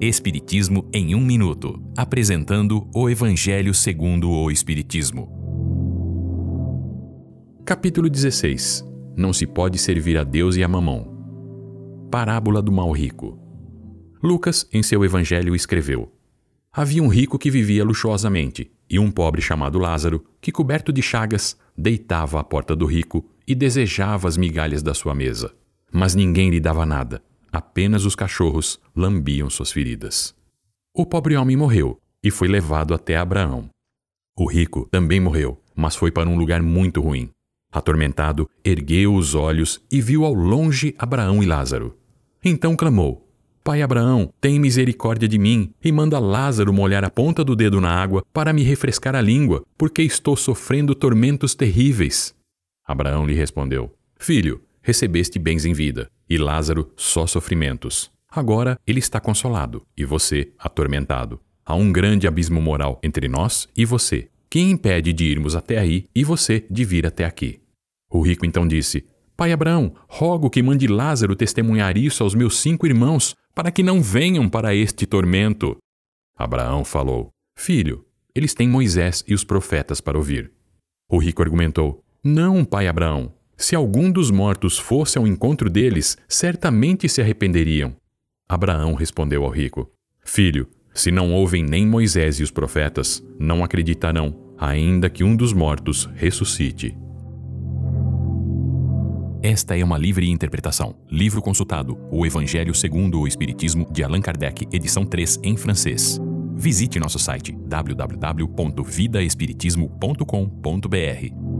Espiritismo em um minuto, apresentando o Evangelho segundo o Espiritismo. Capítulo 16. Não se pode servir a Deus e a mamão. Parábola do mal rico. Lucas, em seu evangelho, escreveu: Havia um rico que vivia luxuosamente, e um pobre chamado Lázaro, que, coberto de chagas, deitava à porta do rico e desejava as migalhas da sua mesa. Mas ninguém lhe dava nada, apenas os cachorros lambiam suas feridas. O pobre homem morreu e foi levado até Abraão. O rico também morreu, mas foi para um lugar muito ruim. Atormentado, ergueu os olhos e viu ao longe Abraão e Lázaro. Então clamou: Pai Abraão, tem misericórdia de mim e manda Lázaro molhar a ponta do dedo na água para me refrescar a língua, porque estou sofrendo tormentos terríveis. Abraão lhe respondeu: Filho, recebeste bens em vida, e Lázaro só sofrimentos. Agora ele está consolado, e você atormentado. Há um grande abismo moral entre nós e você. Quem impede de irmos até aí e você de vir até aqui? O rico então disse: Pai Abraão, rogo que mande Lázaro testemunhar isso aos meus cinco irmãos, para que não venham para este tormento. Abraão falou: Filho, eles têm Moisés e os profetas para ouvir. O rico argumentou: Não, pai Abraão. Se algum dos mortos fosse ao encontro deles, certamente se arrependeriam. Abraão respondeu ao rico: Filho, se não ouvem nem Moisés e os profetas, não acreditarão, ainda que um dos mortos ressuscite. Esta é uma livre interpretação. Livro consultado: O Evangelho segundo o Espiritismo, de Allan Kardec, edição 3, em francês. Visite nosso site www.vidaespiritismo.com.br.